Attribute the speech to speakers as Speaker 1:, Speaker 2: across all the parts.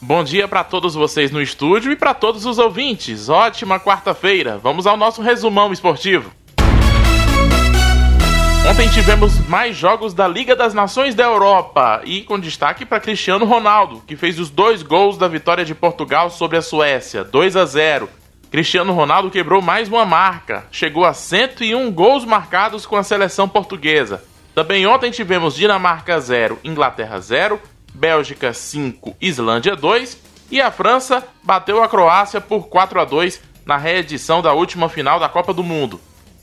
Speaker 1: Bom dia para todos vocês no estúdio e para todos os ouvintes. Ótima quarta-feira. Vamos ao nosso resumão esportivo. Ontem tivemos mais jogos da Liga das Nações da Europa e com destaque para Cristiano Ronaldo, que fez os dois gols da vitória de Portugal sobre a Suécia, 2 a 0. Cristiano Ronaldo quebrou mais uma marca, chegou a 101 gols marcados com a seleção portuguesa. Também ontem tivemos Dinamarca 0, Inglaterra 0, Bélgica 5, Islândia 2 e a França bateu a Croácia por 4 a 2 na reedição da última final da Copa do Mundo.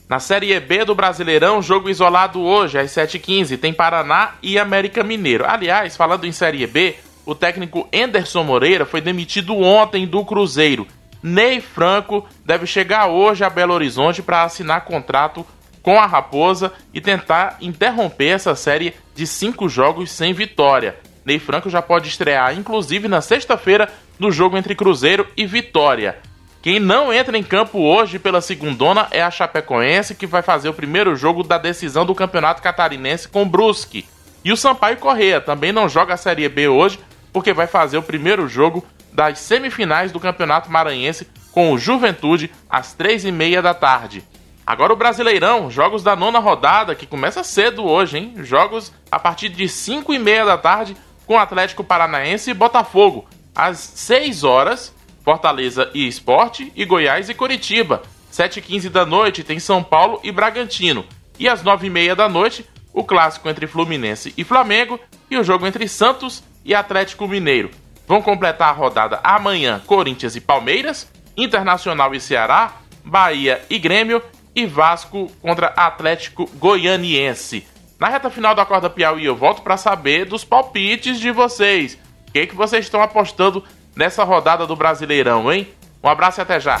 Speaker 1: Na Série B do Brasileirão, jogo isolado hoje às 7h15, tem Paraná e América Mineiro. Aliás, falando em Série B, o técnico Enderson Moreira foi demitido ontem do Cruzeiro. Ney Franco deve chegar hoje a Belo Horizonte para assinar contrato com a Raposa e tentar interromper essa série de cinco jogos sem vitória. Ney Franco já pode estrear, inclusive na sexta-feira, no jogo entre Cruzeiro e Vitória. Quem não entra em campo hoje pela segundona é a Chapecoense, que vai fazer o primeiro jogo da decisão do Campeonato Catarinense com Brusque. E o Sampaio Correia também não joga a Série B hoje, porque vai fazer o primeiro jogo das semifinais do Campeonato Maranhense com o Juventude às três e meia da tarde. Agora o Brasileirão, jogos da nona rodada, que começa cedo hoje, hein? Jogos a partir de 5 e meia da tarde com Atlético Paranaense e Botafogo. Às 6 horas, Fortaleza e Esporte, e Goiás e Coritiba. 7h15 da noite tem São Paulo e Bragantino. E às 9h30 da noite, o clássico entre Fluminense e Flamengo e o jogo entre Santos e Atlético Mineiro. Vão completar a rodada amanhã Corinthians e Palmeiras, Internacional e Ceará, Bahia e Grêmio e Vasco contra Atlético Goianiense. Na reta final da corda Piauí eu volto para saber dos palpites de vocês. O que, que vocês estão apostando nessa rodada do Brasileirão, hein? Um abraço e até já.